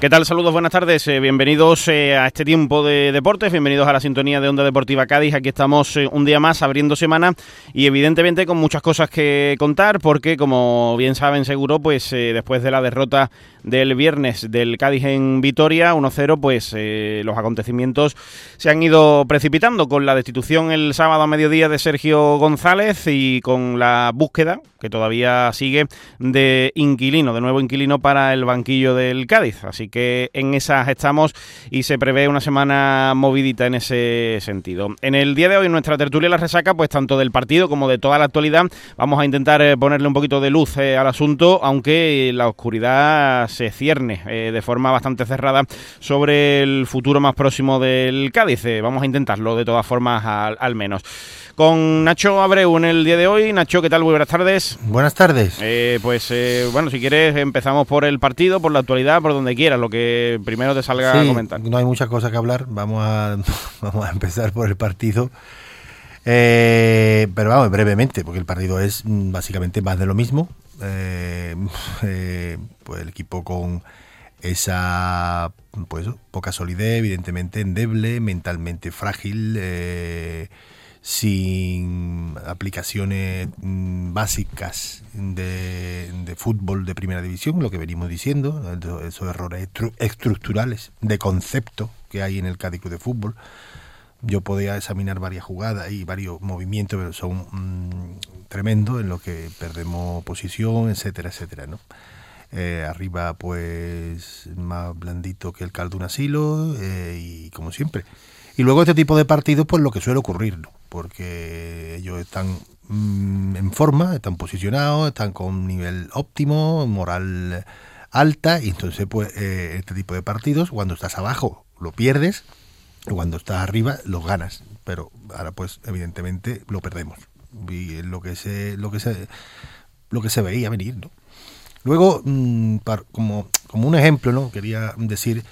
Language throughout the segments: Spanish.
¿Qué tal? Saludos, buenas tardes. Eh, bienvenidos eh, a este tiempo de deportes, bienvenidos a la sintonía de Onda Deportiva Cádiz. Aquí estamos eh, un día más abriendo semana y evidentemente con muchas cosas que contar porque como bien saben seguro, pues después de la derrota del viernes del Cádiz en Vitoria, 1-0, pues los acontecimientos se han ido precipitando con la destitución el sábado a mediodía de Sergio González y con la búsqueda, que todavía sigue, de inquilino, de nuevo inquilino para el banquillo del Cádiz. Así que en esas estamos y se prevé una semana movidita en ese sentido. En el día de hoy, nuestra tertulia La Resaca, pues tanto del partido como de toda la actualidad, vamos a intentar eh, ponerle un poquito de luz eh, al asunto, aunque la oscuridad se cierne eh, de forma bastante cerrada sobre el futuro más próximo del Cádiz. vamos a intentarlo de todas formas al menos con Nacho Abreu en el día de hoy. Nacho, ¿qué tal? Muy buenas tardes. Buenas tardes. Eh, pues eh, bueno, si quieres empezamos por el partido, por la actualidad, por donde quieras, lo que primero te salga a comentar. No hay muchas cosas que hablar, vamos a, vamos a empezar por el partido. Eh, pero vamos, brevemente, porque el partido es mm, básicamente más de lo mismo. pues el equipo con esa pues poca solidez, evidentemente endeble, mentalmente frágil, eh, sin aplicaciones mm, básicas de, fútbol de primera división, lo que venimos diciendo, esos errores estructurales de concepto que hay en el Cádiz de fútbol. Yo podía examinar varias jugadas y varios movimientos, pero son mm, tremendos en los que perdemos posición, etcétera, etcétera, ¿no? Eh, arriba, pues, más blandito que el caldo un asilo eh, y como siempre. Y luego este tipo de partidos, pues lo que suele ocurrir, ¿no? Porque ellos están mm, en forma, están posicionados, están con nivel óptimo, moral alta, y entonces pues eh, este tipo de partidos, cuando estás abajo lo pierdes, cuando estás arriba los ganas, pero ahora pues evidentemente lo perdemos. Y es lo que se, lo que se, lo que se veía venir. Luego, mm, como, como un ejemplo, ¿no? Quería decir,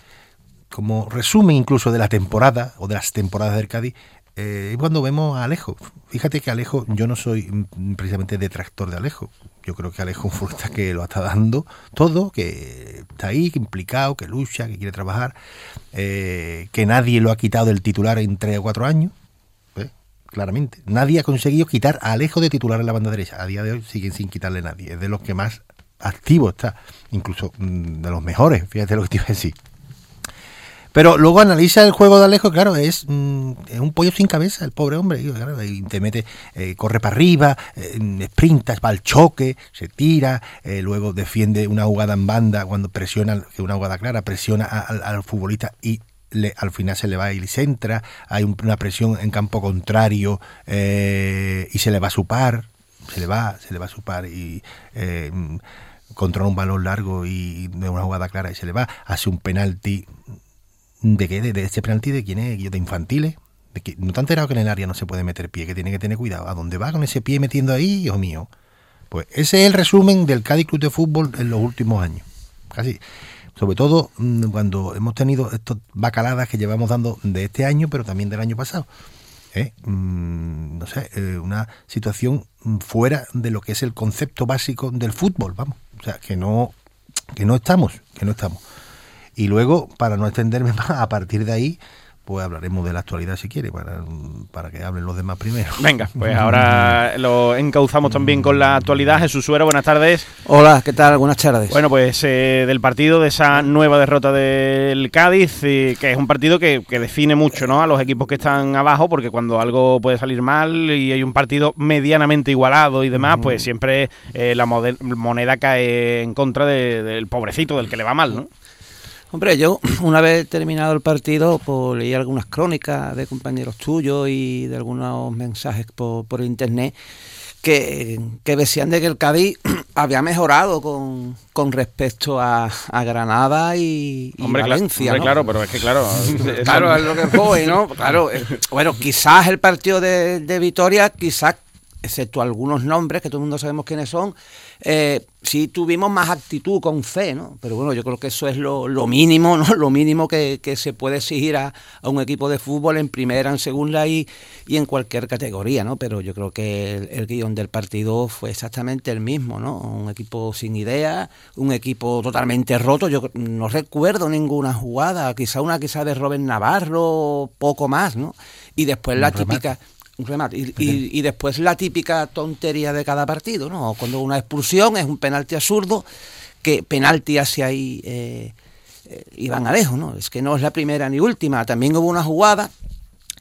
como resumen incluso de la temporada o de las temporadas del Cádiz, eh, cuando vemos a Alejo. Fíjate que Alejo, yo no soy mm, precisamente detractor de Alejo. Yo creo que Alejo es un que lo está dando todo, que está ahí, que implicado, que lucha, que quiere trabajar, eh, que nadie lo ha quitado del titular en tres o cuatro años. ¿eh? Claramente. Nadie ha conseguido quitar a Alejo de titular en la banda derecha. A día de hoy siguen sin quitarle a nadie. Es de los que más activo está. Incluso mm, de los mejores. Fíjate lo que te iba a decir. Pero luego analiza el juego de Alejo, claro, es, mm, un pollo sin cabeza, el pobre hombre. y te mete, eh, corre para arriba, eh, sprintas, va al choque, se tira, eh, luego defiende una jugada en banda cuando presiona, que una jugada clara, presiona al futbolista y le, al final se le va y centra, hay una presión en campo contrario y se le va a su par, se le va, se le va a su par y mm, controla un balón largo y de una jugada clara y se le va, hace un penalti ¿De qué? ¿De, ese penalti de quién es? ¿De infantiles? ¿De que, ¿No te has enterado que en el área no se puede meter pie? Que tiene que tener cuidado. ¿A dónde va con ese pie metiendo ahí, hijo mío? Pues ese es el resumen del Cádiz Club de Fútbol en los últimos años. Casi. Sobre todo mm, cuando hemos tenido estas bacaladas que llevamos dando de este año, pero también del año pasado. ¿Eh? Mm, no sé, eh, una situación fuera de lo que es el concepto básico del fútbol, vamos. O sea, que no, que no estamos, que no estamos. Y luego, para no extenderme más, a partir de ahí, pues hablaremos de la actualidad si quiere, para, para que hablen los demás primero. Venga, pues ahora lo encauzamos también con la actualidad. Jesús Suero, buenas tardes. Hola, ¿qué tal? Buenas tardes. Bueno, pues eh, del partido, de esa nueva derrota del Cádiz, eh, que es un partido que, define mucho ¿no? a los equipos que están abajo, porque cuando algo puede salir mal y hay un partido medianamente igualado y demás, pues siempre eh, la moneda cae en contra del pobrecito, del que le va mal, ¿no? Hombre, yo una vez terminado el partido, pues leí algunas crónicas de compañeros tuyos y de algunos mensajes por, por internet que, decían de que el Cádiz había mejorado con, con respecto a, Granada y, Valencia. Hombre, claro, pero es que claro. claro, es lo que voy, ¿no? Claro, eh, bueno, quizás el partido de, de Vitoria, quizás excepto algunos nombres que todo el mundo sabemos quiénes son, eh, sí tuvimos más actitud con fe, ¿no? Pero bueno, yo creo que eso es lo, mínimo, ¿no? Lo mínimo que, se puede exigir a, un equipo de fútbol en primera, en segunda y, y en cualquier categoría, ¿no? Pero yo creo que el, el, guion del partido fue exactamente el mismo, ¿no? Un equipo sin idea, un equipo totalmente roto. Yo no recuerdo ninguna jugada, quizá una quizá de Robert Navarro, poco más, ¿no? Y después la típica un remate. Y, después la típica tontería de cada partido, ¿no? Cuando una expulsión es un penalti absurdo, que penalti hacia ahí eh, eh, Iván Alejo, ¿no? Es que no es la primera ni última. También hubo una jugada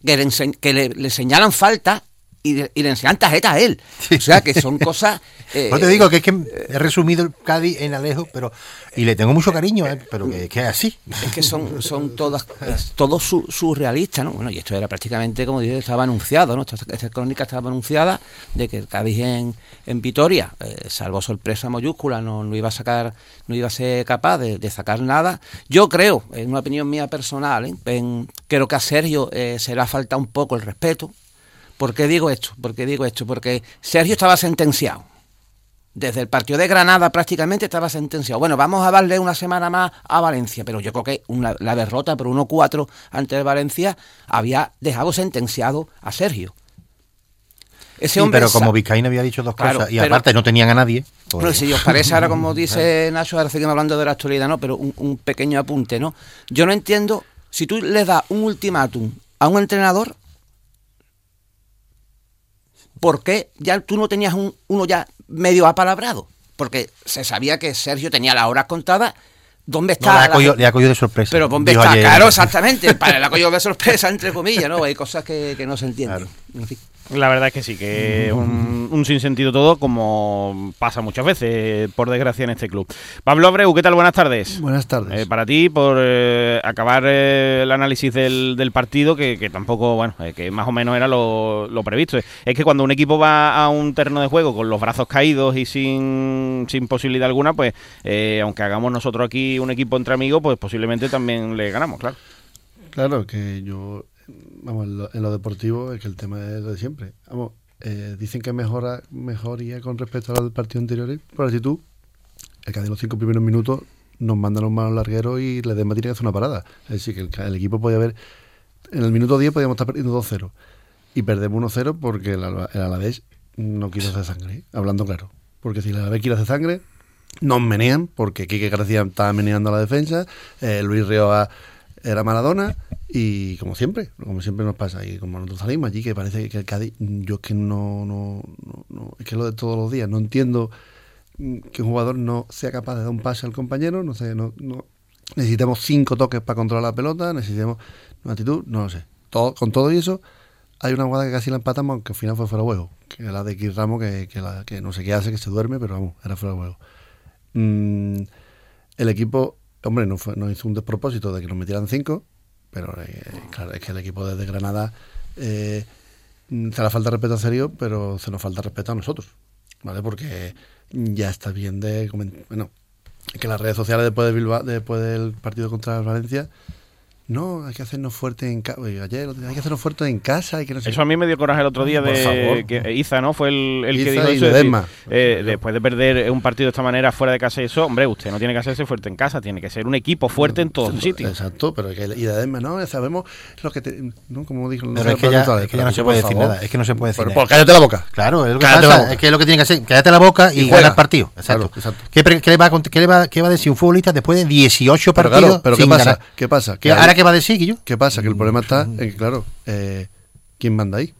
que le, que le señalan falta y, le enseñan tarjeta a él. O sea, que son cosas... Eh, no te digo que es que he resumido el Cádiz en Alejo, pero y le tengo mucho cariño, eh, pero que, es así. Es que son, son todas, todos surrealistas, ¿no? Bueno, y esto era prácticamente, como dije, estaba anunciado, ¿no? Esta, crónica estaba anunciada de que el Cádiz en, en Vitoria, eh, salvo sorpresa mayúscula, no, no iba a sacar, no iba a ser capaz de, sacar nada. Yo creo, en una opinión mía personal, creo que a Sergio se le ha faltado un poco el respeto, ¿Por qué digo esto? ¿Por qué digo esto? Porque Sergio estaba sentenciado. Desde el partido de Granada prácticamente estaba sentenciado. Bueno, vamos a darle una semana más a Valencia, pero yo creo que la derrota por 1-4 ante Valencia había dejado sentenciado a Sergio. Ese hombre pero como Vizcaína había dicho dos cosas y aparte no tenían a nadie. Pues... si os parece ahora, como dice Nacho, ahora seguimos hablando de la actualidad, ¿no? Pero un, un pequeño apunte, ¿no? Yo no entiendo, si tú le das un ultimátum a un entrenador, ¿por qué ya tú no tenías un, uno ya medio apalabrado? Porque se sabía que Sergio tenía las horas contadas. ¿Dónde está? No, le, ha cogido, de sorpresa. Pero ¿dónde está? Claro, exactamente. Para el cogido de sorpresa, entre comillas, ¿no? Hay cosas que, que no se entienden. En fin. La verdad es que sí, que un, un sinsentido todo, como pasa muchas veces, por desgracia, en este club. Pablo Abreu, ¿qué tal? Buenas tardes. Buenas tardes. Eh, para ti, por eh, acabar eh, el análisis del, del partido, que, que, tampoco, bueno, que más o menos era lo, lo, previsto. Es que cuando un equipo va a un terreno de juego con los brazos caídos y sin, sin posibilidad alguna, pues aunque hagamos nosotros aquí un equipo entre amigos, pues posiblemente también le ganamos, claro. Claro, que yo vamos, en lo, deportivo es que el tema es lo de siempre. Vamos, eh, dicen que mejora mejoría con respecto al partido anterior por la actitud. El que los cinco primeros minutos nos mandan un malos larguero y le demás tiene que hacer una parada. Es decir, que el, equipo podía haber. En el minuto 10 podíamos estar perdiendo 2-0. Y perdemos 1-0 porque el, Alavés no quiso hacer sangre, hablando claro. Porque si el Alavés quiere hacer sangre, nos menean, porque Quique García estaba meneando la defensa, eh, Luis Rioa era Maradona y como siempre, como siempre nos pasa y como nosotros salimos allí que parece que el Cádiz, yo es que no, no, no, es que lo de todos los días, no entiendo que un jugador no sea capaz de dar un pase al compañero, no sé, no, no necesitamos cinco toques para controlar la pelota, necesitamos una actitud, no lo sé. Todo, con todo y eso, hay una jugada que casi la empatamos, aunque al final fue fuera de juego, que la de X Ramos, que, que no sé qué hace, que se duerme, pero vamos, era fuera de juego. Mm, el equipo Hombre, no, fue, no hizo un despropósito de que nos metieran cinco, pero eh, claro, es que el equipo de Granada eh, se le falta respeto a serio, pero se nos falta respeto a nosotros, ¿vale? Porque ya está bien de... Bueno, que las redes sociales después, de Bilbao, después del partido contra Valencia no, hay que hacernos fuerte en casa. Ayer, hay que hacernos fuerte en casa. que Eso a mí me dio coraje el otro día de que Iza, ¿no? Fue el, que dijo eso. eh, después de perder un partido de esta manera fuera de casa y eso, hombre, usted no tiene que hacerse fuerte en casa, tiene que ser un equipo fuerte en todos los sitios. Exacto, pero que, y Edesma, ¿no? Sabemos lo que te, ¿no? Como dijo Pero es que, ya, es que ya no se puede decir nada. Es que no se puede decir nada. cállate la boca. Claro, es lo que pasa. Es que es lo que tiene que hacer. Cállate la boca y, y gana el partido. Exacto. exacto. ¿Qué, qué, le va a, qué, le va, ¿Qué va a decir un futbolista después de 18 partidos? Pero, ¿qué pasa? ¿Qué pasa? ¿Ahora qué va a decir, Guillo? ¿Qué pasa? Que el problema está en que, claro, eh, ¿quién manda ahí?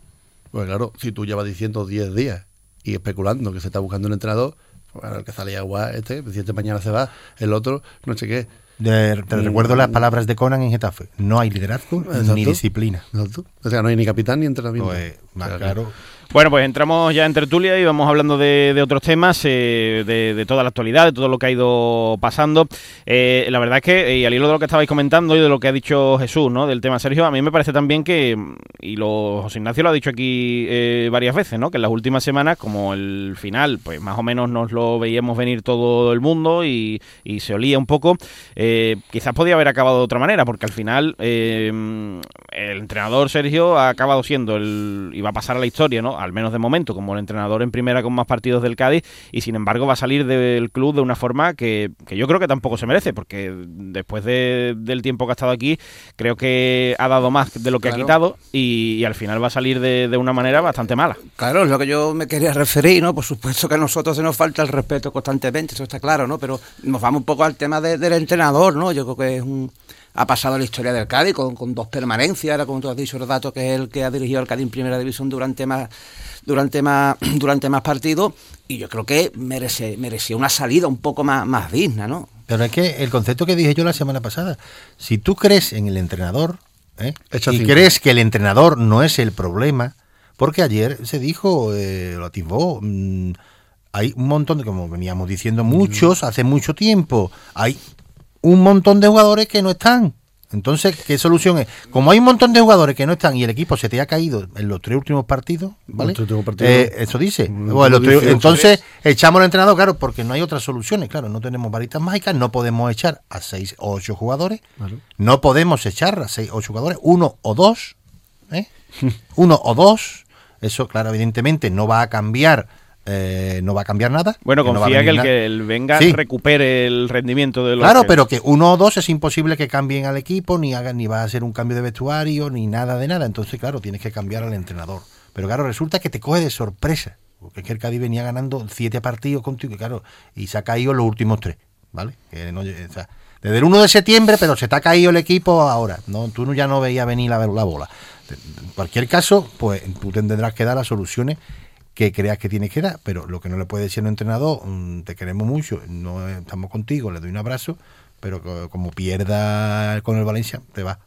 Pues claro, si tú llevas diciendo 10 días y especulando que se está buscando un entrenador, pues el que sale agua este, este mañana se va, el otro, no sé qué. te recuerdo las palabras de Conan en Getafe. No hay liderazgo ni disciplina. O sea, no hay ni capitán ni entrenamiento. Pues, más claro. Bueno, pues entramos ya en tertulia y vamos hablando de, otros temas, eh, de, toda la actualidad, de todo lo que ha ido pasando. Eh, la verdad es que, y al hilo de lo que estabais comentando y de lo que ha dicho Jesús, ¿no? Del tema Sergio, a mí me parece también que, y lo, José Ignacio lo ha dicho aquí eh, varias veces, ¿no? Que en las últimas semanas, como el final, pues más o menos nos lo veíamos venir todo el mundo y, se olía un poco, quizás podía haber acabado de otra manera, porque al final el entrenador Sergio ha acabado siendo el, y va a pasar a la historia, ¿no? Como, al menos de momento, como el entrenador en primera con más partidos del Cádiz, y sin embargo va a salir del club de una forma que, que yo creo que tampoco se merece, porque después de, del tiempo que ha estado aquí, creo que ha dado más de lo que ha quitado y, al final va a salir de, de, una manera bastante mala. Claro, es lo que yo me quería referir, ¿no? Por supuesto que a nosotros se nos falta el respeto constantemente, eso está claro, ¿no? Pero nos vamos un poco al tema del entrenador, ¿no? Yo creo que es un ha pasado la historia del Cádiz con, con dos permanencias, era como tú has dicho, datos que es el que ha dirigido al Cádiz en primera división durante más durante más durante más partidos y yo creo que merece merecía una salida un poco más, más digna, ¿no? Pero es que el concepto que dije yo la semana pasada, si tú crees en el entrenador ¿eh? y crees que el entrenador no es el problema, porque ayer se dijo, eh, lo atisbó, mmm, hay un montón de, como veníamos diciendo muchos, hace mucho tiempo, hay un montón de jugadores que no están. Entonces, ¿qué solución es? Como hay un montón de jugadores que no están y el equipo se te ha caído en los tres últimos partidos, ¿vale? Eh, eso dice. Bueno, entonces, echamos al entrenador, claro, porque no hay otras soluciones. Claro, no tenemos varitas mágicas, no podemos echar a seis o ocho jugadores. No podemos echar a seis o ocho jugadores, uno o dos. ¿eh? uno o dos. Eso, claro, evidentemente no va a cambiar eh, no va a cambiar nada. Bueno, confía que el que el venga recupere el rendimiento de los. Claro, pero que uno o dos es imposible que cambien al equipo, ni hagan, ni va a ser un cambio de vestuario, ni nada de nada. Entonces, claro, tienes que cambiar al entrenador. Pero claro, resulta que te coge de sorpresa. Porque es que el Cádiz venía ganando siete partidos contigo, y claro, y se ha caído los últimos tres, ¿vale? desde el 1 de septiembre, pero se te ha caído el equipo ahora. No, tú ya no veías venir la, la bola. En cualquier caso, pues tú tendrás que dar las soluciones que creas que tienes que dar, pero lo que no le puede decir a un entrenador, mm, te queremos mucho, no estamos contigo, le doy un abrazo, pero como pierda con el Valencia, te va.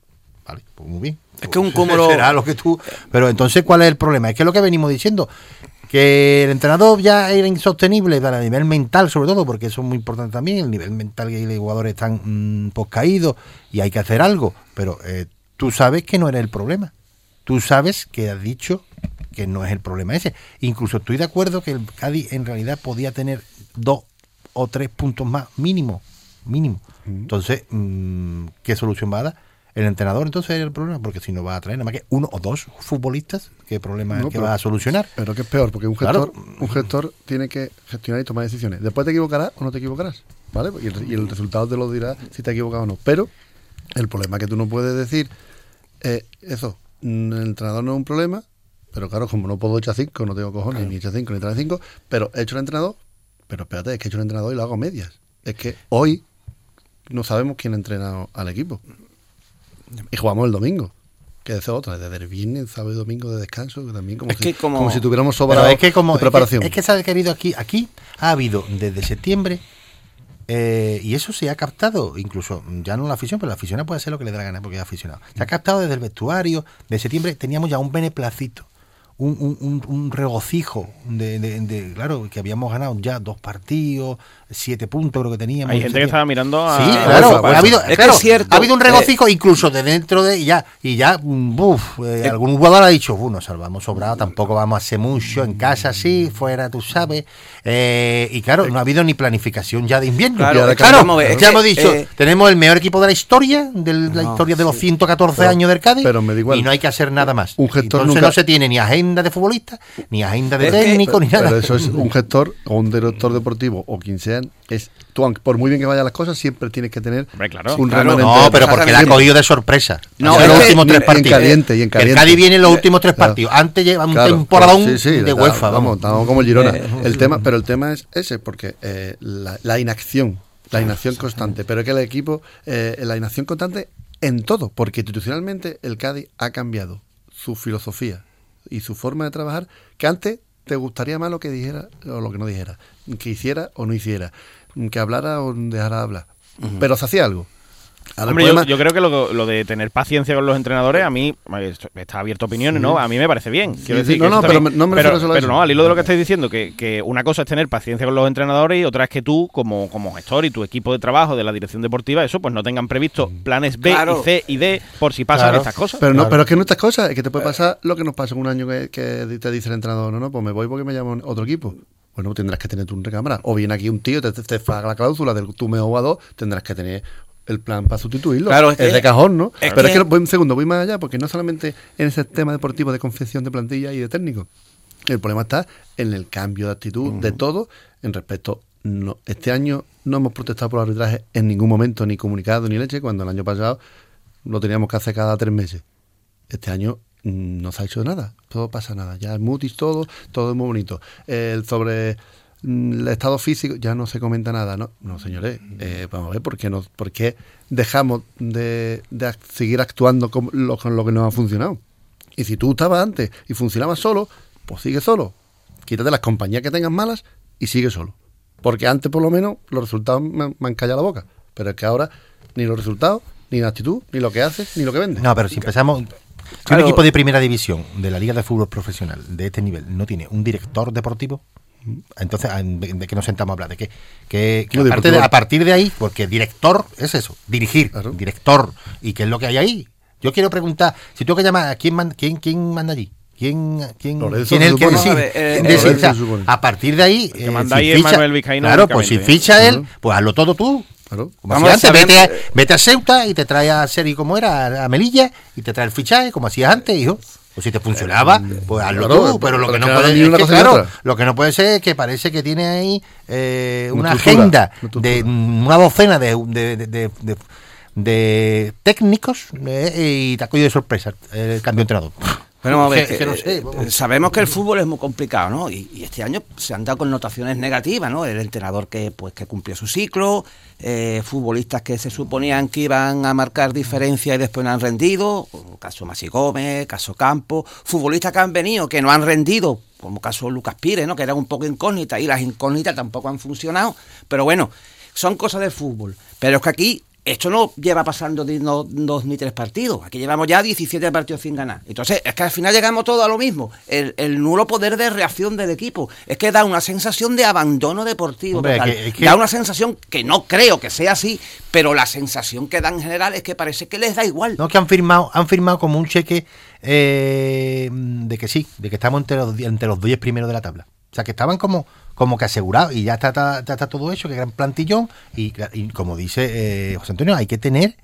Vale, pues muy bien. Es que un cúmulo... Será lo que tú... Pero entonces, ¿cuál es el problema? Es que lo que venimos diciendo, que el entrenador ya era insostenible a nivel mental sobre todo, porque eso es muy importante también, el nivel mental que los jugadores están mmm, pues caídos y hay que hacer algo, pero eh, tú sabes que no era el problema. Tú sabes que has dicho que no es el problema ese. Incluso estoy de acuerdo que el Cádiz en realidad podía tener dos o tres puntos más mínimo, mínimo. Entonces, mm, ¿qué solución va a dar? El entrenador entonces es el problema, porque si no va a traer nada más que uno o dos futbolistas, ¿qué problema es que va a solucionar? Pero que es peor, porque un gestor, un gestor tiene que gestionar y tomar decisiones. Después te equivocarás o no te equivocarás, ¿vale? Y el, y el resultado te lo dirá si te ha equivocado o no. Pero el problema es que tú no puedes decir, eh, eso, mm, el entrenador no es un problema, pero claro, como no puedo echar cinco, no tengo cojones, ni echar cinco, ni traer cinco, pero he hecho el entrenador, pero espérate, es que he hecho el entrenador y lo hago a medias. Es que hoy no sabemos quién ha entrenado al equipo. Y jugamos el domingo. Que es otra, desde el viernes, sábado y domingo de descanso, que también como, si, como... si tuviéramos sobrado es que como, de preparación. Es que, se ha querido aquí, aquí ha habido desde septiembre eh, y eso se ha captado, incluso ya no la afición, pero la afición puede hacer lo que le dé la gana porque es aficionado. Se ha captado desde el vestuario, de septiembre teníamos ya un beneplacito un, un, un regocijo de, de, claro, que habíamos ganado ya dos partidos, siete puntos creo que teníamos. Hay gente que estaba mirando a... Sí, claro, ha habido, ha habido un regocijo incluso de dentro de y ya, y ya, buf, eh, algún jugador ha dicho, nos salvamos sobrado, tampoco vamos a hacer mucho en casa, sí, fuera, tú sabes. Eh, y claro, no ha habido ni planificación ya de invierno. Claro, claro ya hemos dicho, eh, tenemos el mejor equipo de la historia, de la historia de los 114 años del Cádiz, pero me y no hay que hacer nada más. Un gestor Entonces no se tiene ni agenda de futbolista, ni agenda de técnico, ni nada. Pero eso es un gestor o un director deportivo o quien sea, es tú, por muy bien que vayan las cosas, siempre tienes que tener un claro. No, pero porque la ha cogido de sorpresa. No, en los últimos tres partidos. En caliente, y en caliente. El Cádiz viene en los últimos tres partidos. Antes lleva un temporadón de UEFA. Vamos, estamos como el Girona. Eh, el tema, pero el tema es ese, porque eh, la, inacción, la inacción constante, pero es que el equipo, eh, la inacción constante en todo, porque institucionalmente el Cádiz ha cambiado su filosofía, y su forma de trabajar, que antes te gustaría más lo que dijera o lo que no dijera, que hiciera o no hiciera, que hablara o dejara de hablar. Pero se hacía algo. Hombre, yo, creo que lo, de tener paciencia con los entrenadores, a mí, está abierto a opiniones, ¿no? A mí me parece bien. Quiero decir no, no, pero, no me pero, pero no, al hilo de lo que estáis diciendo, que, una cosa es tener paciencia con los entrenadores y otra es que tú, como, como gestor y tu equipo de trabajo de la dirección deportiva, eso, pues no tengan previsto planes B y C y D por si pasan estas cosas. Pero no, pero es que no estas cosas, es que te puede pasar lo que nos pasa en un año que, te dice el entrenador, no, no, pues me voy porque me llaman otro equipo bueno, tendrás que tener tú un recámara. O viene aquí un tío, te, te, te la cláusula del tu mejor jugador, tendrás que tener el plan para sustituirlo. Claro, es, de cajón, ¿no? Pero es que voy un segundo, voy más allá, porque no solamente en ese tema deportivo de confección de plantilla y de técnico. El problema está en el cambio de actitud de todo en respecto. No, este año no hemos protestado por el arbitraje en ningún momento, ni comunicado ni leche, cuando el año pasado lo teníamos que hacer cada tres meses. Este año no se ha hecho nada, todo pasa nada. Ya es mutis todo, todo es muy bonito. El sobre mm, el estado físico ya no se comenta nada, ¿no? No, señores, eh, vamos a ver por qué, no, por qué dejamos de, de seguir actuando con lo, con lo que nos ha funcionado. Y si tú estabas antes y funcionabas solo, pues sigue solo. Quítate las compañías que tengas malas y sigue solo. Porque antes, por lo menos, los resultados me, me han callado la boca. Pero es que ahora, ni los resultados, ni la actitud, ni lo que haces, ni lo que vendes. No, pero si empezamos. Si Claro. un equipo de primera división de la Liga de Fútbol Profesional de este nivel no tiene un director deportivo, entonces, ¿de, de qué nos sentamos a hablar? ¿De qué? Que, que No, aparte de- deportivo. a partir de ahí, porque director es eso, dirigir, Claro. director. ¿Y qué es lo que hay ahí? Yo quiero preguntar, si tengo que llamar, ¿a quién, man- quién, quién manda allí? ¿Quién, quién, quién es el que decide? Eh, ¿Quién eh, decide? O sea, a partir de ahí, que eh, si ahí es Manuel Vizcaíno claro, pues si ficha él, pues hazlo todo tú. Claro. Como Vamos hacías a antes, vete a, vete a Ceuta y te trae a Seri como era, a Melilla, y te trae el fichaje, como hacías antes, hijo. Pues si te funcionaba, pues hazlo claro, tú, pero lo que no puede ni es que, claro, lo que no puede ser es que parece que tiene ahí eh, Una agenda una de una docena de, de, de- de- de- de técnicos eh, y te ha cogido de sorpresa el cambio de entrenador. Bueno, Es que- que, que no sé, eh, vamos. sabemos que el fútbol es muy complicado, ¿no? Y, y este año se han dado connotaciones negativas, ¿no? El entrenador que pues que cumplió su ciclo, eh, futbolistas que se suponían que iban a marcar diferencia y después no han rendido, como caso Masi Gómez, caso Campo, futbolistas que han venido que no han rendido, como caso Lucas Pires, ¿no? Que era un poco incógnita y las incógnitas tampoco han funcionado, pero bueno, son cosas del fútbol. Pero es que aquí esto no lleva pasando no- dos ni tres partidos. Aquí llevamos ya 17 partidos sin ganar. Entonces, es que al final llegamos todos a lo mismo. El, el nulo poder de reacción del equipo. Es que da una sensación de abandono deportivo. Hombre, total. que- es que- Da una sensación que no creo que sea así, pero la sensación que da en general es que parece que les da igual. No, que han firmado, han firmado como un cheque eh, de que sí, de que estamos entre los, entre los 10 primeros de la tabla. O sea, que estaban como, como que asegurados y ya está, está- ya está todo hecho, que gran plantillón. Y, como dice eh, José Antonio, hay que tener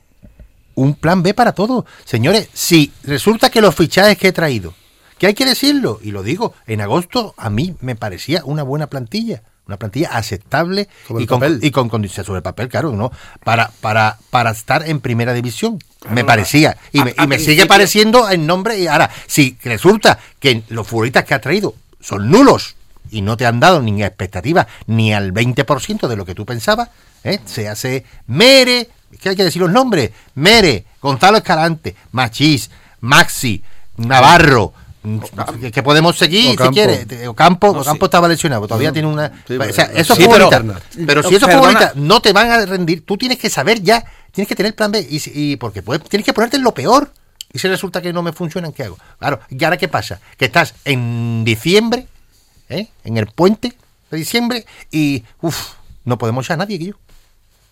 un plan B para todo. Señores, si resulta que los fichajes que he traído, que hay que decirlo, y lo digo, en agosto a mí me parecía una buena plantilla, una plantilla aceptable y con, papel. y con condiciones sobre el papel, claro, ¿no? Para, para, para estar en primera división, me parecía. Y a- me, a y me sigue pareciendo en nombre. Y ahora, si resulta que los futbolistas que ha traído son nulos y no te han dado ni expectativa ni al 20% de lo que tú pensabas, ¿eh? se hace Mere, es que hay que decir los nombres: Mere, Gonzalo Escalante, Machís, Maxi, Navarro. que- Que podemos seguir Ocampo. si quieres. Te- Ocampo, No, Ocampo sí. estaba lesionado, todavía tiene una. Sí, o sea, esos Sí, pero-. Pero, si esos futbolistas no te van a rendir, tú tienes que saber ya, tienes que tener plan B. Y, y porque puedes, tienes que ponerte en lo peor. Y si resulta que no me funcionan, ¿qué hago? Claro, ¿y ahora qué pasa? Que estás en diciembre, ¿eh? en el puente de diciembre, y uff, no podemos echar a nadie, que yo.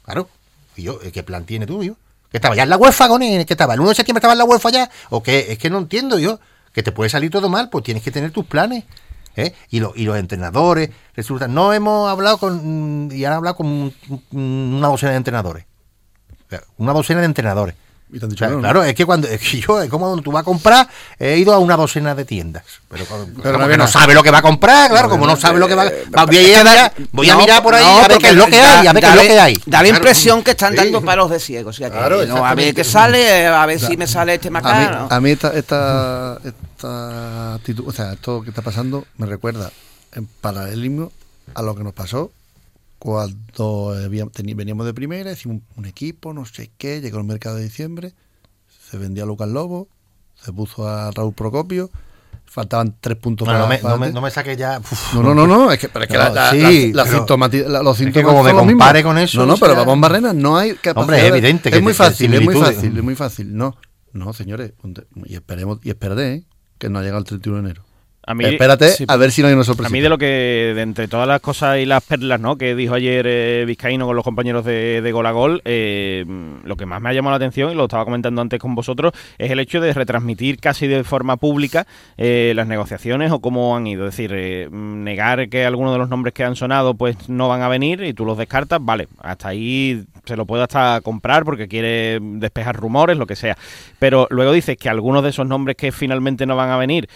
Claro. Yo, ¿qué plan tiene tú? Que estaba ya en la UEFA con él, que estaba el 1 de septiembre estaba en la UEFA ya, o que es que no entiendo yo, que te puede salir todo mal, pues tienes que tener tus planes. ¿eh? Y, lo- y los entrenadores, resulta, no hemos hablado con, y han hablado con una docena de entrenadores. Una docena de entrenadores. Y te han dicho sea, no, ¿no? claro, es que cuando es que yo, es como cuando tú vas a comprar, he ido a una docena de tiendas. Pero, como no que no sabe lo que va a comprar, claro, como no sabe lo que va, voy a, ir a mirar, voy a mirar por ahí a ver qué es lo que hay, a ver qué da es lo la- que hay. Da la impresión que están dando palos de ciego. O sea, que Claro, no, a ver qué sale, a ver si me sale este macano. a mí esta, esta, esta actitud, o sea, esto que está pasando me recuerda en paralelismo a lo que nos pasó cuando veníamos de primera, hicimos un, equipo, no sé qué, llegó el mercado de diciembre, se vendía a Lucas Lobo, se puso a Raúl Procopio, faltaban tres puntos Bueno, no, me, para- no, me, no me saques ya. uf, No, no, no, no, es que, pero es que la, No, la- sí, la- la pero- sintomati- la- los que síntomas como me los compare con eso, No, no, pero sea- vamos Barrena, no hay capacidad Hombre, es de- evidente que es muy fácil, es muy fácil, es muy fácil. No, no, señores, y esperemos, y esperé, ¿eh? que no ha llegado el 31 de enero. A mí, Espérate sí, a ver si no hay una sorpresa. A mí de lo que, de entre todas las cosas y las perlas, ¿no? Que dijo ayer eh, Vizcaíno con los compañeros de, de Gol a Gol, eh, lo que más me ha llamado la atención, y lo estaba comentando antes con vosotros, es el hecho de retransmitir casi de forma pública eh, las negociaciones o cómo han ido. Es decir, negar que algunos de los nombres que han sonado pues no van a venir y tú los descartas, vale, hasta ahí se lo puede hasta comprar porque quiere despejar rumores, lo que sea. Pero luego dices que algunos de esos nombres que finalmente no van a venir,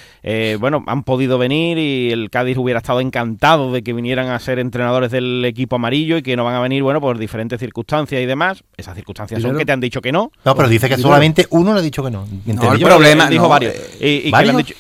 bueno, vamos han podido venir y el Cádiz hubiera estado encantado de que vinieran a ser entrenadores del equipo amarillo y que no van a venir, bueno, por diferentes circunstancias y demás. Esas circunstancias son que te han dicho que no. No, pero dice que solamente uno le ha dicho que no. No, el problema- dijo no, varios. eh, Y, y que le ¿varios? han dicho.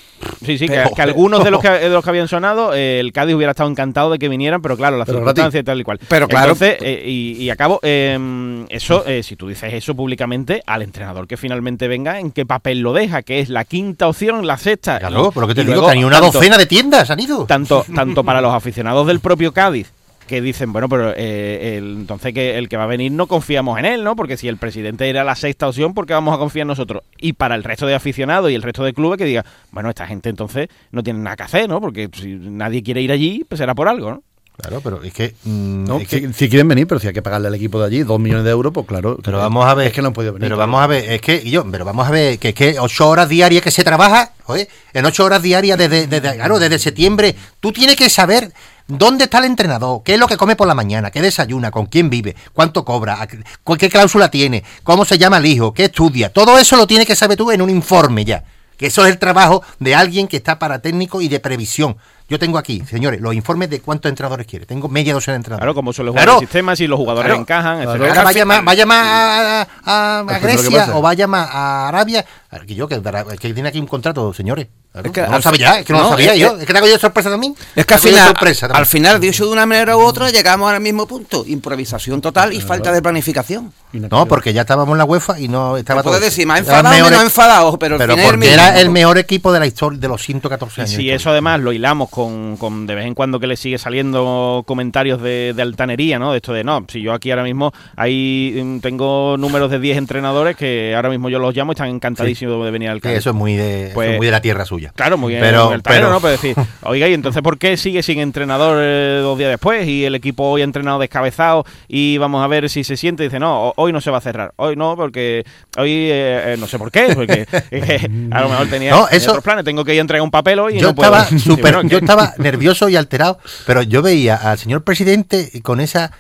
Sí, sí, que, Pero- que algunos de los que, de los que habían sonado, eh, el Cádiz hubiera estado encantado de que vinieran, pero claro, las Pero circunstancias y tal y cual. Pero claro. Entonces, eh, y, y acabo, eh, eso, eh, si tú dices eso públicamente, al entrenador que finalmente venga, ¿en qué papel lo deja? Que es la quinta opción, la sexta. Claro, Y- por lo que te y digo, luego, que ni una tanto- docena de tiendas han ido. tanto, tanto para los aficionados del propio Cádiz que dicen, bueno, pero eh, el- entonces que el que va a venir no confiamos en él, ¿no? Porque si el presidente era la sexta opción, ¿por qué vamos a confiar nosotros? Y para el resto de aficionados y el resto de clubes que diga, bueno, esta gente entonces no tiene nada que hacer, ¿no? Porque si nadie quiere ir allí, pues será por algo, ¿no? Claro, pero es que. mm, No, es que- si, si quieren venir, pero si hay que pagarle al equipo de allí dos millones de euros, pues claro. Pero vamos a ver. Es que no han podido venir. Pero claro. vamos a ver, es que, y yo, pero vamos a ver, que es que ocho horas diarias que se trabaja, oye, en ocho horas diarias desde, desde, claro, desde septiembre, tú tienes que saber dónde está el entrenador, qué es lo que come por la mañana, qué desayuna, con quién vive, cuánto cobra, qué cláusula tiene, cómo se llama el hijo, qué estudia. Todo eso lo tienes que saber tú en un informe ya. Que eso es el trabajo de alguien que está para técnico y de previsión. Yo tengo aquí, señores, los informes de cuántos entrenadores quiere. Tengo media docena de entrenadores. Claro, como suele jugar Claro. el sistema, si los jugadores Claro. encajan, Claro. Ahora vaya más, vaya más a, a- a- a Pues, ¿pero qué Grecia o vaya más a Arabia. Que yo, que, que tiene aquí un contrato, señores. Claro, Es que no lo sabía, es que no, lo sabía es yo. que- Es que te hago yo sorpresa también. Es que al final, sorpresa al final, dicho de una manera u otra, llegamos al mismo punto. Improvisación total y falta de planificación. No, porque ya estábamos en la UEFA y no estaba todo. Puedes decir, más enfadado menos enfadado, pero, Pero porque era el mejor equipo de la historia de los 114 Y años. si eso además lo hilamos con, con de vez en cuando que le sigue saliendo comentarios de, de altanería, ¿no? De esto de, no, si yo aquí ahora mismo hay mm, tengo números de 10 entrenadores que ahora mismo yo los llamo y están encantadísimos de venir al Cádiz. eso es muy de, Pues- es muy de la tierra suya. Claro, muy bien. Pero- muy altanero, pero- ¿no? Pero decir, oiga, ¿y entonces por qué sigue sin entrenador eh, dos días después? Y el equipo hoy ha entrenado descabezado y vamos a ver si se siente. Y dice, no, ho- hoy no se va a cerrar. Hoy no, porque hoy eh, eh, no sé por qué. Porque eh, a lo mejor tenía, No, tenía eso- otros planes. Tengo que ir a entregar un papel hoy y yo no puedo. estaba Sí, bueno, yo que- estaba nervioso y alterado, pero yo veía al señor presidente con esa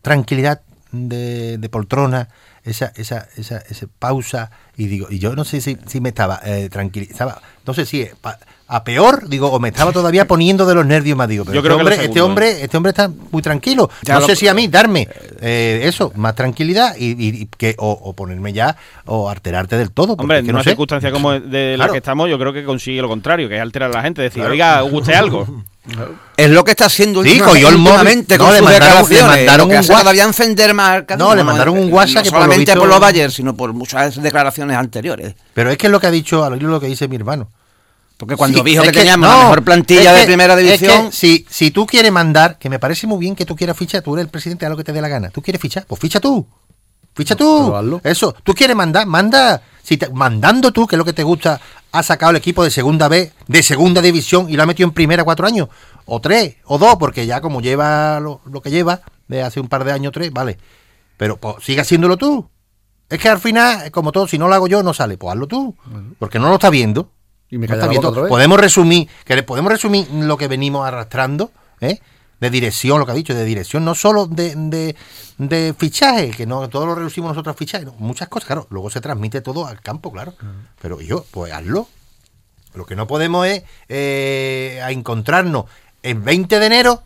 tranquilidad de, de poltrona, esa, esa, esa, esa pausa, y digo, y yo no sé si, si me estaba eh, tranquilizaba, no sé si eh, a peor, digo, o me estaba todavía poniendo de los nervios más, digo, pero Yo este, creo que hombre, este segundo, hombre, este hombre está muy tranquilo. Ya no lo- sé si a mí darme eh, eso, más tranquilidad y, y- y que o, o ponerme ya o alterarte del todo. Hombre, que en no una sé. circunstancia como de la Claro. que estamos, yo creo que consigue lo contrario, que es alterar a la gente, decir, oiga, guste algo. Es lo que está haciendo Sí, última- cogió el móvil. últimamente No, con le sus mandaron- le declaraciones. mandaron que un todavía encender más al No, le mandaron un WhatsApp no que por lo solamente visto- por los Bayern, sino por muchas declaraciones anteriores. Pero es que es lo que ha dicho, al oír lo que dice mi hermano. Porque cuando Sí, dijo es que, teníamos no, la mejor plantilla es de que- primera es que división, si, si tú quieres mandar, que me parece muy bien que tú quieras fichar, tú eres el presidente, haz lo que te dé la gana. ¿Tú quieres fichar? Pues ficha tú. Ficha tú. Eso. ¿Tú quieres mandar? Manda. Si te- mandando tú, que es lo que te gusta, has sacado el equipo de segunda B, de segunda división y lo ha metido en primera cuatro años. O tres, o dos, porque ya como lleva lo, lo que lleva, de hace un par de años, tres, vale. Pero pues, sigue haciéndolo tú. Es que al final, como todo, si no lo hago yo, no sale. Pues hazlo tú. Porque no lo está viendo. Y me No otra vez. Podemos resumir, que podemos resumir lo que venimos arrastrando, ¿eh? de dirección, lo que ha dicho, de dirección, no solo de, de, de fichaje, que no todo lo reducimos nosotros a fichaje, no, muchas cosas, claro, luego se transmite todo al campo, claro. Pero yo, pues hazlo. Lo que no podemos es eh, a encontrarnos el 20 de enero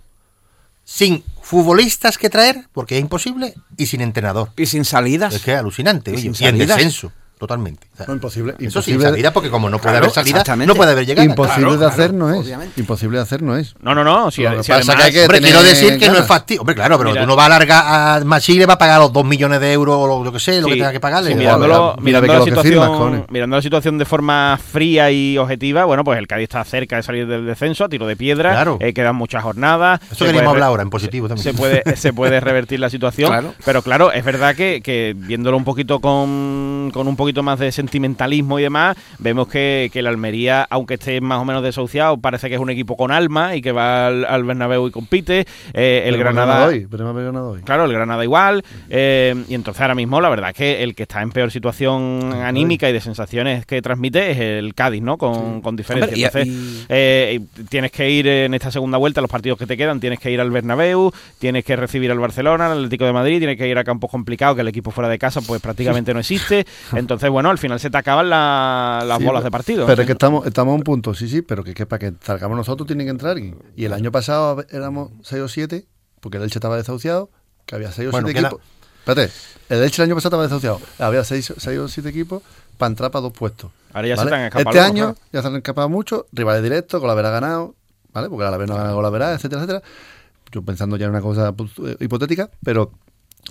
sin futbolistas que traer, porque es imposible, y sin entrenador. y sin salidas. Es que es alucinante, Y oye, sin y en descenso, totalmente. O sea, No, imposible. Eso imposible, salida, porque como no puede Claro, haber salida, no puede haber llegada. imposible Claro, de claro, hacer no es. obviamente. Imposible de hacer no es. No, no, no. Si, si pasa además, que hay que Hombre, quiero decir que no es factible. Hombre, claro, pero Mira. tú no vas a alargar a Machi le va a pagar los 2 millones de euros o lo que sé, lo que Sí, tenga que pagarle. sí, mirándolo, mira mirando, de la situación, mirando la situación de forma fría y objetiva, bueno, pues el Cádiz está cerca de salir del descenso a tiro de piedra. Claro. eh, quedan muchas jornadas. Eso queríamos hablar ahora, en positivo también. Se puede, se puede revertir la situación. Claro. Pero claro, es verdad que, que viéndolo un poquito con, con un poquito más de sentimentalismo y demás, vemos que, que el Almería, aunque esté más o menos desahuciado, parece que es un equipo con alma y que va al, al Bernabéu y compite. Eh, el Pero Granada. hoy, pero hoy. Claro, el Granada igual. eh, y entonces ahora mismo la verdad es que el que está en peor situación anímica y de sensaciones que transmite es el Cádiz, ¿no? Con, con diferencia. Hombre, y- Entonces, y- eh, tienes que ir en esta segunda vuelta, los partidos que te quedan, tienes que ir al Bernabéu, tienes que recibir al Barcelona, al Atlético de Madrid, tienes que ir a campos complicados, que el equipo fuera de casa pues prácticamente no existe. Entonces, entonces, bueno, al final se te acaban la- las Sí, bolas de partido. Pero es que estamos, estamos a un punto, sí, sí, pero que, que para que salgamos nosotros tienen que entrar. Y, y el año pasado éramos 6 o 7, porque el Elche estaba desahuciado, que había 6 o Bueno, 7 queda- equipos. Espérate, el Elche el año pasado estaba desahuciado, había 6 o 7 equipos para entrar para dos puestos. Ahora ya se te han escapado Este año ya se han escapado muchos, rivales directos, con la vera ganado, ¿vale? Porque la vera no ha ganado con la vera, etcétera, etcétera. Yo pensando ya en una cosa pues, eh, hipotética, pero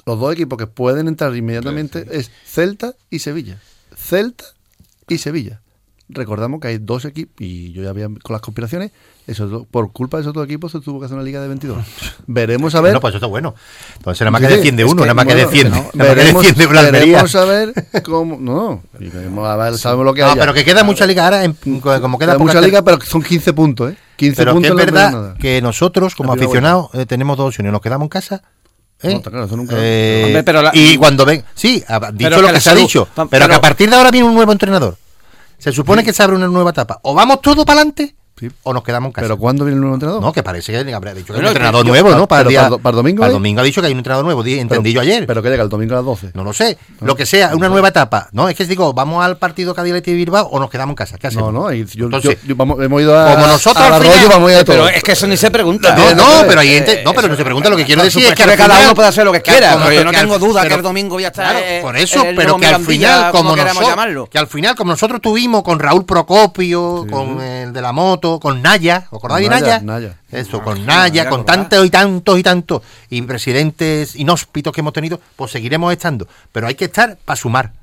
los dos equipos que pueden entrar inmediatamente es Celta y Sevilla. Celta y Sevilla. Recordamos que hay dos equipos, y yo ya había con las conspiraciones, esos dos- por culpa de esos dos equipos se tuvo que hacer una liga de 22. Veremos a ver. No, pues eso está bueno. Entonces nada más Sí, que sí, defiende uno, nada más que defiende. no, que veremos, defiende veremos a ver cómo. No, y veremos a ver, sabemos lo que No, haya. pero que queda mucha liga ahora, en- como queda Queda mucha liga, pero son 15 puntos, ¿eh? 15 Pero que puntos es no es verdad que nosotros, como aficionados, eh, tenemos dos opciones. Nos quedamos en casa. ¿Eh? No, está claro, eso nunca- Eh, Hombre, pero la- y cuando ven. Sí, ha dicho Pero lo que se ha dicho. Pero, que a partir de ahora viene un nuevo entrenador. Se supone que se abre una nueva etapa. O vamos todos para adelante Sí. o nos quedamos en casa. Pero ¿cuándo viene el nuevo entrenador? no, que parece que habrá dicho que hay un entrenador yo- nuevo, ¿no? Para el, día- para para el domingo Para el hay- domingo ha dicho que hay un entrenador nuevo. Entendí yo ayer. Pero que llega el domingo a las 12. no lo sé. Lo que sea, una nueva etapa. No, es que digo, vamos al partido Athletic de Bilbao o nos quedamos en casa. ¿Qué hacemos? No, no, y yo, Entonces, yo- yo- vamos, hemos ido a, como nosotros a Arroyo, vamos a ir a todo. Pero es que eso ni se pregunta. No, ¿eh? no, pero hay gente. No, pero no se pregunta. Lo que quiero decir es que. cada uno puede hacer lo que quiera, yo no tengo duda que el domingo voy a estar Claro, eh, por eso, pero que al final, como nosotros, llamarlo. que al final, como nosotros tuvimos con Raúl Procopio, con el de la moto, con Naya, ¿os acordáis de Naya. Eso, con sí, Naya, Naya, con tantos y tantos y tantos, y presidentes inhóspitos que hemos tenido, pues seguiremos estando. Pero hay que estar para sumar,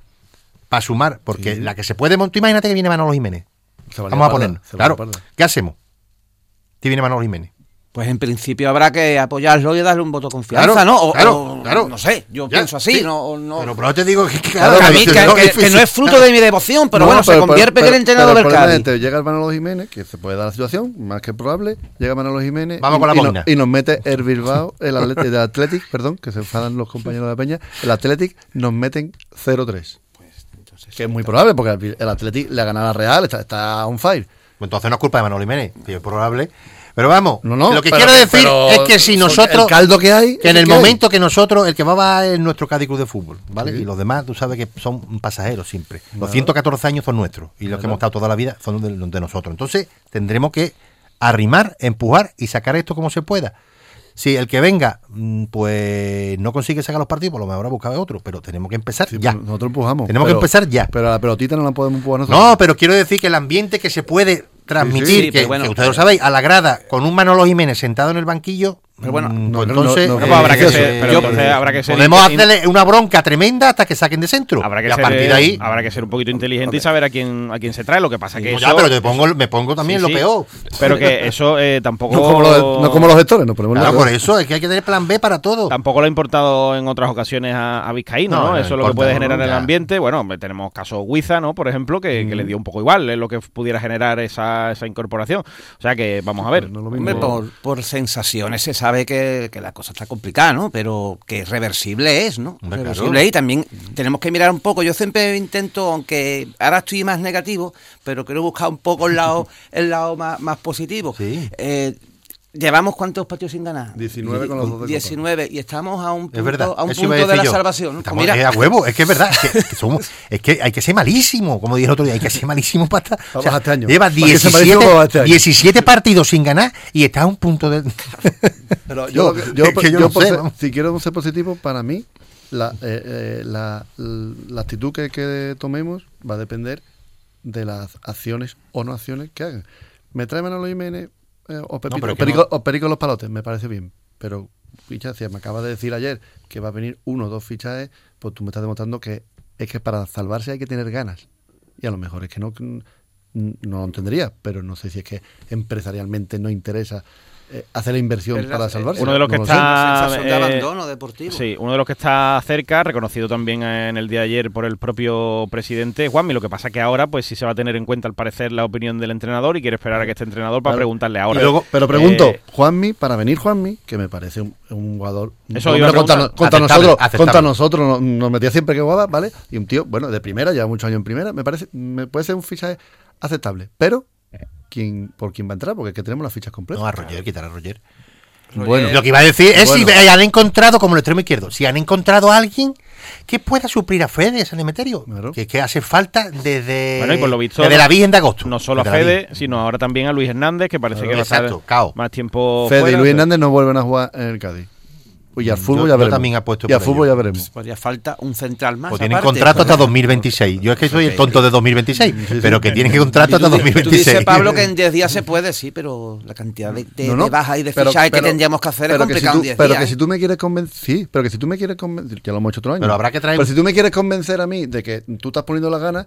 para sumar, porque la que se puede montar, imagínate que viene Manolo Jiménez. Vamos a valía Claro. ¿qué hacemos? Si viene Manolo Jiménez. Pues en principio habrá que apoyarlo y darle un voto de confianza, Claro, ¿no? O, claro, o- claro. No sé, yo Ya, pienso así, sí. no, o no. Pero, pero te digo que, que Claro, a claro, mí que- no es fruto de mi devoción, pero bueno, se convierte en el entrenador del Cádiz. Llega el Manolo Jiménez, que se puede dar la situación, más que probable. Llega Manolo Jiménez Vamos y, con la y nos- y nos mete el Bilbao, el, el Athletic, perdón, que se enfadan los compañeros de la Peña. El Athletic nos meten 0-3. que es muy probable, porque el, el Athletic le ha ganado a Real, está, está on fire. Pues entonces no es culpa de Manolo Jiménez, que es probable. Pero vamos, No, no, lo que pero- quiero decir pero es que si nosotros, el caldo que hay, que en el que hay. momento que nosotros, el que va va es nuestro Cádiz Club de Fútbol, ¿vale? Sí. Y los demás, tú sabes que son pasajeros siempre. Los 114 años son nuestros y los que hemos estado toda la vida son de, de nosotros. Entonces tendremos que arrimar, empujar y sacar esto como se pueda. Si el que venga, mm, pues no consigue sacar los partidos, por lo mejor buscado otro, pero tenemos que empezar Sí, ya. pues Nosotros empujamos. Tenemos que empezar ya. Pero a la pelotita no la podemos empujar nosotros. No, pero quiero decir que el ambiente que se puede transmitir, Sí, sí, que, bueno, que ustedes lo sabéis, a la grada con un Manolo Jiménez sentado en el banquillo, Pero bueno, mm, no, no, no, entonces no, eh, No, pues habrá que eh, ser- pero entonces habrá que ser podemos hacerle una bronca tremenda hasta que saquen de centro. Habrá que, y a ser, partir de ahí, habrá que ser un poquito inteligente y saber a quién a quién se trae. Lo que pasa que pues eso, ya, pero te pongo, me pongo también Sí, lo sí. peor. pero que eso eh, tampoco No como los, no como los gestores, nos ponemos Claro, por eso es que hay que tener plan B para todo. tampoco lo ha importado en otras ocasiones a, a Vizcaíno, No, ¿no? no Eso es lo que puede no, generar en el ambiente. Bueno, tenemos caso Huiza, ¿no? Por ejemplo, que, que le dio un poco igual, es lo que pudiera generar esa, esa incorporación. O sea que vamos a ver. No. Hombre, por, por sensaciones se sabe que, que la cosa está complicada, ¿no? Pero que reversible es, ¿no? Hombre, reversible claro. y también tenemos que mirar un poco. Yo siempre intento, aunque ahora estoy más negativo, pero quiero buscar un poco el lado, el lado más, más positivo. Sí. Eh, ¿Llevamos cuántos partidos sin ganar? 19 con los dos de Copa. 19 y estamos a un Es punto, verdad. a un punto a de la yo. salvación. Pues Estamos- mira, es a huevo, es que es verdad. Es que, que somos, es que hay que ser malísimo, como dije el otro día, hay que ser malísimo para estar. Para bajar este año. Lleva Para que sea malísimo 17, para bajar este año. 17 partidos sin ganar y está a un punto de. Pero Yo- yo, yo, es que yo yo no por sé, ser- vamos. si quiero ser positivo, para mí, la, eh, eh, la, la actitud que, que tomemos va a depender de las acciones o no acciones que hagan. Me trae Manolo Jiménez o, Pepito- pero o Perico, no- o Perico los palotes, me parece bien. Pero, ficha, me acaba de decir ayer que va a venir uno o dos fichajes, pues tú me estás demostrando que es que para salvarse hay que tener ganas. Y a lo mejor es que no, no lo entendería, pero no sé si es que empresarialmente no interesa eh, hacer la inversión para eh, salvarse. uno de los que No lo está- una sensación de eh, abandono deportivo. Sí, uno de los que está cerca, reconocido también en el día de ayer por el propio presidente Juanmi. Lo que pasa que ahora, pues sí se va a tener en cuenta al parecer la opinión del entrenador y quiere esperar a que este entrenador para Claro. preguntarle ahora. Y luego- pero pregunto, Eh, Juanmi, para venir Juanmi, que me parece un, un jugador. Eso iba a contra, contra Aceptable, nosotros, aceptable. contra nosotros nos, nos metía siempre que jugaba, ¿vale? Y un tío, bueno, de primera, lleva muchos años en primera, me parece, me puede ser un fichaje aceptable. Pero, ¿quién, ¿por quién va a entrar? Porque es que tenemos las fichas completas. No, a Roger, quitar a Roger. bueno, Lo que iba a decir es Bueno. si han encontrado, como el extremo izquierdo, si han encontrado a alguien que pueda suplir a Fede, San Emeterio, Claro. que, que hace falta desde, Bueno, y por lo visto, desde la Virgen de agosto. No solo a Fede, sino ahora también a Luis Hernández, que parece que va a Exacto, estar cao. más tiempo Fede y. Luis Hernández no vuelven a jugar en el Cádiz. Y al Yo- fútbol yo ya veremos. también apuesto Y al fútbol ello. ya veremos. Pues ya falta un central más. Pues tienen aparte. contrato hasta 2026. Yo es que soy el tonto de 2026, pero que tienen que contrato tú hasta di- Tú 2026. dices, Pablo, que en 10 días se puede, sí, pero la cantidad de, de, No, no, de bajas y de pero- fichajes que tendríamos que hacer es que si complicado tú- en 10 Pero días. que ¿eh? si tú me quieres convencer, sí, pero que si tú me quieres convencer, ya lo hemos hecho otro año. Pero habrá que traer- Pero si tú me quieres convencer a mí de que tú estás poniendo las ganas,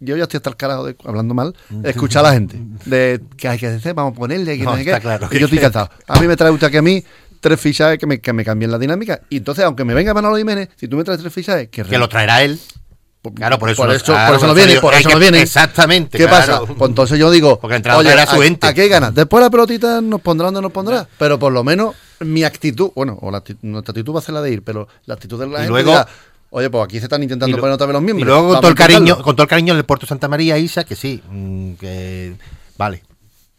yo ya estoy hasta el carajo de, hablando mal, escuchar a la gente. De que hay que hacer, vamos a ponerle, que no, No, sé está qué. claro Y que- yo estoy cansado. A mí me trae usted que a mí tres fichajes que me, que me cambien la dinámica. Y entonces, aunque me venga Manolo Jiménez, si tú me traes tres fichajes, que, Que lo traerá él. Claro, por eso, por eso, claro, por eso no viene, por eso que- no viene. Exactamente. ¿Qué claro. pasa? Pues entonces yo digo, Porque oye, traerá su ¿a, ente. ¿a qué ganas? Después la pelotita nos pondrá donde nos pondrá. Pero por lo menos mi actitud, bueno, o la nuestra actitud va a ser la de ir, pero la actitud de la Y gente luego- dirá, oye, pues aquí se están intentando Y poner otra vez los Y miembros. luego con todo el cariño, con todo el cariño del Puerto Santa María, Isa, que sí, mm, que vale,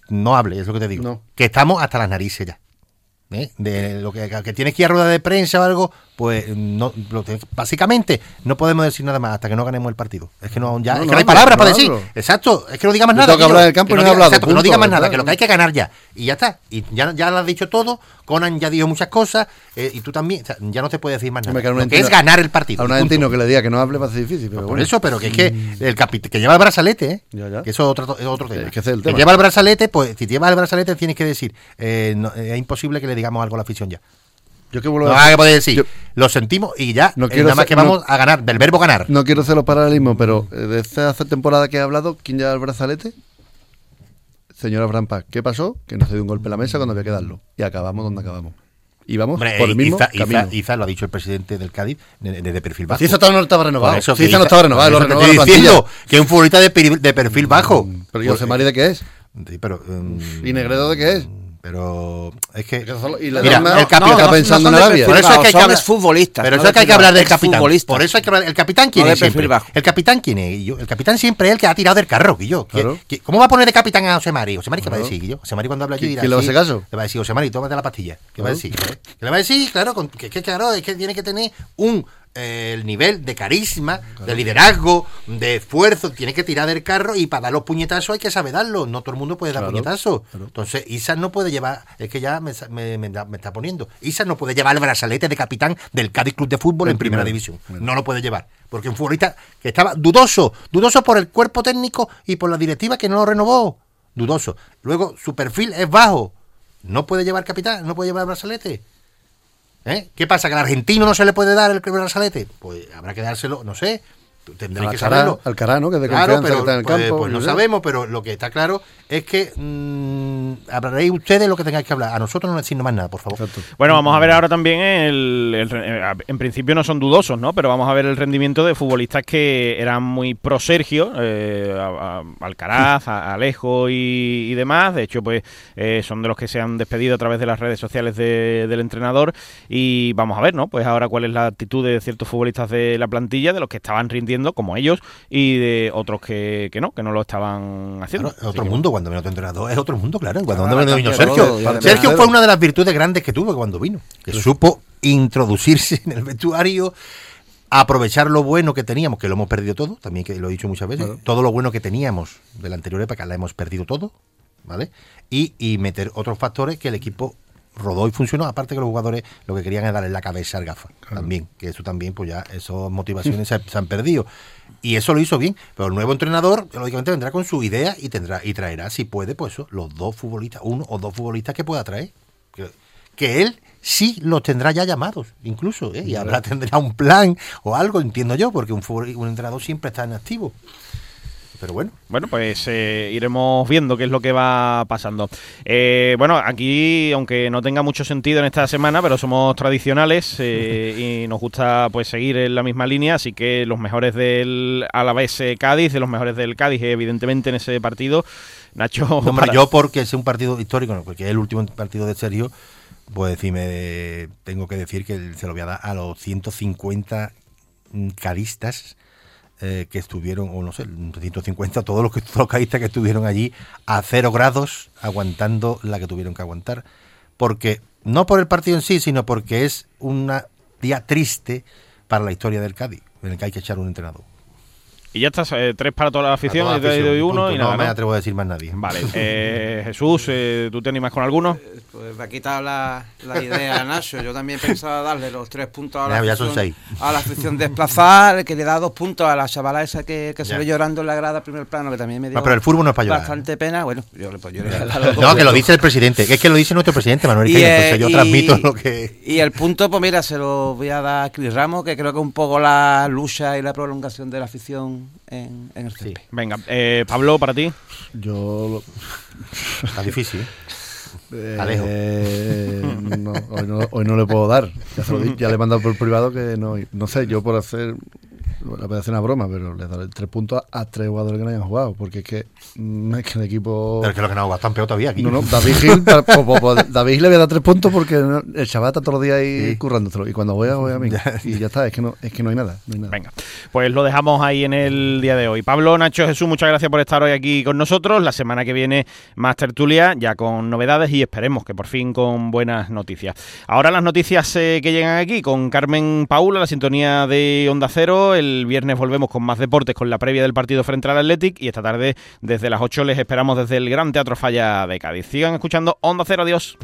no hable, es lo que te digo. No. Que estamos hasta las narices ya. ¿Eh? De lo que, que tienes que ir a rueda de prensa o algo, pues no, básicamente no podemos decir nada más hasta que no ganemos el partido. Es que no, ya, No, es que no hay palabras para decir. Exacto, es que no digas más nada. tengo que hablar del campo Que no diga- hablado, exacto, que no punto, digas más nada, que lo que hay que ganar ya. Y ya está. Y ya, ya lo has dicho todo. Conan ya dijo muchas cosas. eh, y tú también. o sea, ya no te puede decir más nada. Que Lo es ganar el partido. A un punto. argentino que le diga que no hable va a ser difícil. Pero Por bueno. eso, pero que es que el capit- que lleva el brazalete, ¿eh? Ya, ya. Que eso es otro, es otro tema. Es que ese es el Que tema. lleva el brazalete, pues si lleva el brazalete tienes que decir, eh, no, es imposible que le digamos algo a la afición ya. Yo que vuelvo No a decir- poder decir, yo- lo sentimos y ya, No quiero nada más ser- que no- vamos a ganar, del verbo ganar. No quiero hacer los paralelismos, pero eh, de esta hace temporada que he hablado, ¿quién lleva el brazalete? Señora Frampa, ¿qué pasó? Que nos dio un golpe en la mesa cuando había que darlo. Y acabamos donde acabamos. Y vamos Hombre, por el mismo Iza, camino. Iza- Iza lo ha dicho el presidente del Cádiz, de, de- de perfil bajo. Si Iza todavía no estaba renovado. Eso Si Iza no estaba renovado, lo eso te renovó estoy diciendo que es un futbolista de, perfil bajo. Pero ¿y José Mari de qué es? Sí, pero, mm, ¿Y Negredo de qué es? Pero es que. Y la Mira, el capi- no, está no, pensando no en Arabia. Por eso es que hay que hablar, exfutbolistas, Pero eso es que hay que de hablar del capitán. Por eso hay que hablar. ¿El capitán quién es siempre? ¿El capitán quién es, Guillo? El capitán siempre es el que ha tirado del carro, Guillo. ¿Qué- Claro. ¿Cómo va a poner de capitán a José Mari? José Mari, ¿qué va a decir, Guillo? José Mari cuando habla allí ¿Qui- dirá. quién le va a hacer caso? Le va a decir, José Mari, tómate la pastilla. ¿Qué va a decir? ¿Qué le va a decir? Claro, con- que, que claro, es que tiene que tener un el nivel de carisma, de liderazgo, de esfuerzo, tiene que tirar del carro y para dar los puñetazos hay que saber darlos. No todo el mundo puede dar Claro, puñetazos. claro. Entonces, Isa no puede llevar, es que ya me, me- me da- me está poniendo. Isa no puede llevar el brazalete de capitán del Cádiz Club de Fútbol en, En primera primera. división. Bueno. No lo puede llevar. Porque un futbolista que estaba dudoso, dudoso por el cuerpo técnico y por la directiva que no lo renovó. Dudoso. Luego, su perfil es bajo. No puede llevar capitán, no puede llevar brazalete. ¿Eh? ¿Qué pasa? ¿Que al argentino no se le puede dar el brazalete? Pues habrá que dárselo, no sé. Tendréis que saberlo. Alcaraz, ¿no? Que es de Claro, pero que está en el pues, campo, pues no no sé. sabemos, pero lo que está claro es que mm, hablaréis ustedes lo que tengáis que hablar. A nosotros no decimos más nada, por favor. Exacto. Bueno, vamos a ver ahora también el, el- eh, En principio no son dudosos, ¿no? Pero vamos a ver el rendimiento de futbolistas que eran muy pro Sergio, eh, a- a- Alcaraz, a- Alejo y, y demás. De hecho, pues eh, son de los que se han despedido a través de las redes sociales de- del entrenador. Y vamos a ver, ¿no? Pues ahora cuál es la actitud de ciertos futbolistas de la plantilla, de los que estaban rindiendo, como ellos, y de otros que, que no, que no lo estaban haciendo. Claro, otro que, mundo cuando vino tu entrenador, es otro mundo, claro. Cuando Claro, vino Sergio. todo, Sergio fue una de las virtudes grandes que tuvo cuando vino, que supo introducirse en el vestuario, aprovechar lo bueno que teníamos, que lo hemos perdido todo, también que lo he dicho muchas veces, todo lo bueno que teníamos de la anterior época la hemos perdido todo, ¿vale? Y, y meter otros factores que el equipo rodó y funcionó, aparte que los jugadores lo que querían es darle la cabeza al gafa, también, que eso también, pues ya, esas motivaciones se, se han perdido. Y eso lo hizo bien, pero el nuevo entrenador, lógicamente, vendrá con su idea y tendrá y traerá, si puede, pues eso, los dos futbolistas, uno o dos futbolistas que pueda traer. Que, que él sí los tendrá ya llamados, incluso, ¿eh? y habrá tendrá un plan o algo, entiendo yo, porque un, un entrenador siempre está en activo. Pero bueno, Bueno, pues eh, iremos viendo qué es lo que va pasando. Eh, bueno, aquí, aunque no tenga mucho sentido en esta semana, pero somos tradicionales eh, y nos gusta pues seguir en la misma línea, así que los mejores del Alavés eh, Cádiz, de los mejores del Cádiz, evidentemente en ese partido. Nacho, No, hombre, para- yo porque es un partido histórico, no, porque es el último partido de Sergio, pues decirme, tengo que decir que se lo voy a dar a los 150 mm, caristas eh, que estuvieron, o no sé, 150, todos los, que, todos los caristas que estuvieron allí a cero grados, aguantando la que tuvieron que aguantar. Porque, no por el partido en sí, sino porque es un día triste para la historia del Cádiz, en el que hay que echar un entrenador. Y ya estás, eh, tres para toda la afición, y toda la te doy uno punto. y no me atrevo a decir más nadie. Vale, eh, Jesús, eh, ¿tú te animas con alguno? Pues me ha quitado la, la idea Nacho. Yo también pensaba darle los tres puntos a la Ya, ya son afición, seis. a la afición desplazada, que le da dos puntos a la chavala esa que, que se Ya. ve llorando en la grada primer plano, que también me dio No, pero el fútbol no es para llorar. bastante pena. Bueno, yo, le- yo le voy a dar los dos No, que lo dice el presidente, que es que lo dice nuestro presidente, Manuel Y, eh, entonces yo y- transmito lo que... Y el punto, pues mira, se lo voy a dar a Cris Ramos, que creo que un poco la lucha y la prolongación de la afición en, en el. Venga, eh, Pablo, para ti. Yo Está difícil. ¿eh? Eh, Alejo. no, hoy, no, hoy no le puedo dar. Ya, se lo di- ya le he mandado por privado que no. No sé, yo por hacer. A hacer una broma, pero le daré tres puntos a, a tres jugadores que no hayan jugado. Porque es que. mm, Es que el equipo. Pero es que lo que no están peor todavía aquí. No, no, David Gil, pa- po- po- po- David Gil le voy a dar tres puntos porque no- el chaval está todos los días ahí Sí. currándoselo. Y cuando voy a, voy a mí. Y ya está, es que no, es que no hay nada. No hay nada. Venga, pues lo dejamos ahí en el día de hoy. Pablo, Nacho, Jesús, muchas gracias por estar hoy aquí con nosotros. La semana que viene más tertulia, ya con novedades y esperemos que por fin con buenas noticias. Ahora las noticias eh, que llegan aquí con Carmen Paula, la sintonía de Onda Cero. El viernes volvemos con más deportes, con la previa del partido frente al Athletic y esta tarde desde las 8 les esperamos desde el Gran Teatro Falla de Cádiz. Sigan escuchando Onda Cero, adiós.